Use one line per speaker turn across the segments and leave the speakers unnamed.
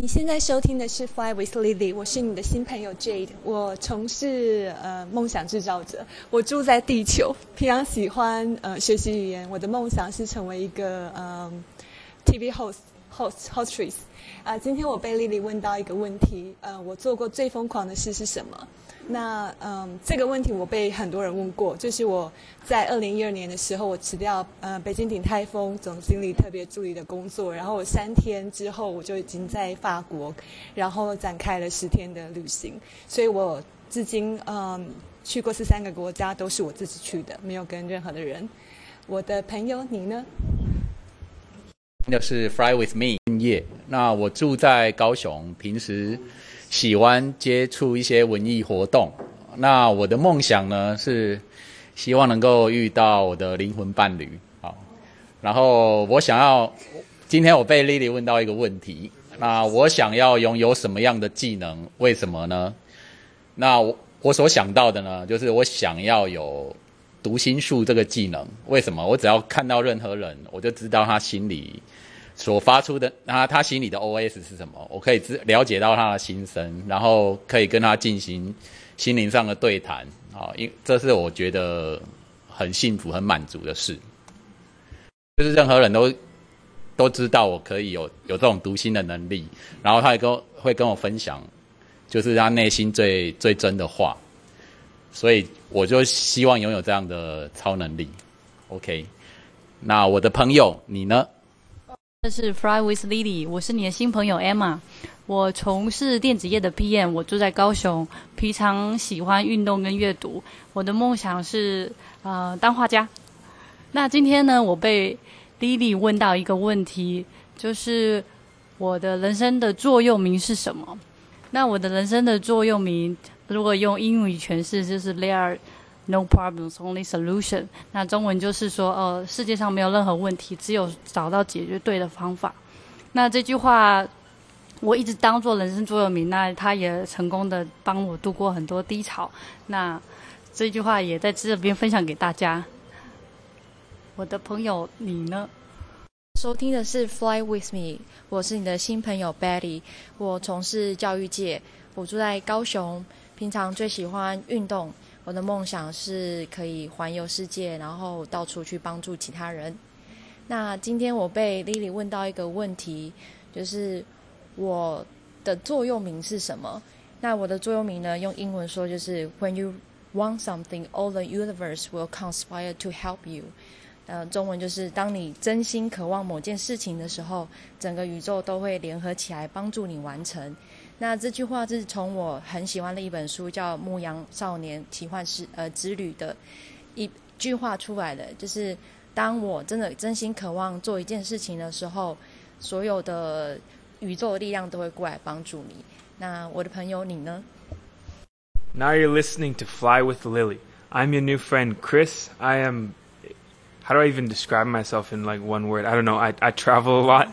你现在收听的是 Fly with Lily，我是你的新朋友 Jade。我从事呃梦想制造者，我住在地球，平常喜欢呃学习语言。我的梦想是成为一个呃 TV host host hostress。啊，今天我被丽丽问到一个问题，呃，我做过最疯狂的事是什么？那嗯，这个问题我被很多人问过，就是我在二零一二年的时候，我辞掉呃北京鼎泰丰总经理特别助理的工作，然后我三天之后我就已经在法国，然后展开了十天的旅行，所以我至今嗯去过十三个国家，都是我自己去的，没有跟任何的人。我的朋友，你呢？
就是 Fly with me 业，那我住在高雄，平时。喜欢接触一些文艺活动，那我的梦想呢是希望能够遇到我的灵魂伴侣，好，然后我想要，今天我被 Lily 问到一个问题，那我想要拥有什么样的技能？为什么呢？那我我所想到的呢，就是我想要有读心术这个技能。为什么？我只要看到任何人，我就知道他心里。所发出的，那他心里的 OS 是什么？我可以知了解到他的心声，然后可以跟他进行心灵上的对谈，啊，因这是我觉得很幸福、很满足的事。就是任何人都都知道我可以有有这种读心的能力，然后他也跟会跟我分享，就是他内心最最真的话，所以我就希望拥有这样的超能力。OK，那我的朋友你呢？
这是 Fly with Lily，我是你的新朋友 Emma。我从事电子业的 PM，我住在高雄，平常喜欢运动跟阅读。我的梦想是呃当画家。那今天呢，我被 Lily 问到一个问题，就是我的人生的座右铭是什么？那我的人生的座右铭，如果用英语诠释，就是 There are。No problems, only solution。那中文就是说，呃，世界上没有任何问题，只有找到解决对的方法。那这句话我一直当做人生座右铭，那它也成功的帮我度过很多低潮。那这句话也在这边分享给大家。我的朋友，你呢？
收听的是 Fly with me，我是你的新朋友 Betty。我从事教育界，我住在高雄，平常最喜欢运动。我的梦想是可以环游世界，然后到处去帮助其他人。那今天我被 Lily 问到一个问题，就是我的座右铭是什么？那我的座右铭呢？用英文说就是 When you want something, all the universe will conspire to help you。呃，中文就是当你真心渴望某件事情的时候，整个宇宙都会联合起来帮助你完成。那这句话是从我很喜欢的一本书叫《牧羊少年奇幻世呃之旅》的一句话出来的，就是当我真的真心渴望做一件事情的时候，所有的宇宙的力量都会过来帮助你。那我的朋友你呢
？Now you're listening to Fly with Lily. I'm your new friend Chris. I am. How do I even describe myself in like one word? I don't know. I I travel a lot.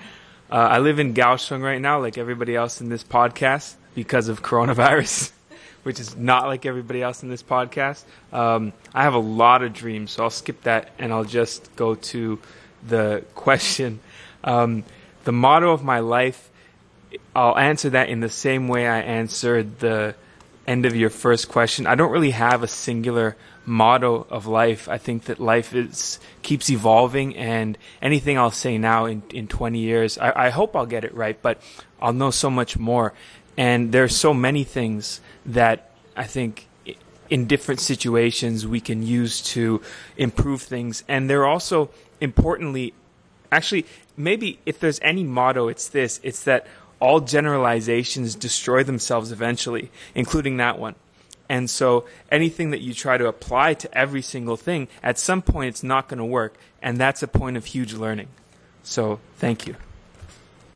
Uh, I live in Kaohsiung right now, like everybody else in this podcast, because of coronavirus, which is not like everybody else in this podcast. Um, I have a lot of dreams, so I'll skip that and I'll just go to the question. Um, the motto of my life, I'll answer that in the same way I answered the end of your first question. I don't really have a singular motto of life. I think that life is keeps evolving, and anything I'll say now in, in 20 years, I, I hope I'll get it right, but I'll know so much more. And there are so many things that I think in different situations we can use to improve things. And they're also importantly, actually, maybe if there's any motto, it's this: it's that all generalizations destroy themselves eventually, including that one. And so anything that you try to apply to every single thing, at some point it's not going to work. And that's a point of huge learning. So thank you.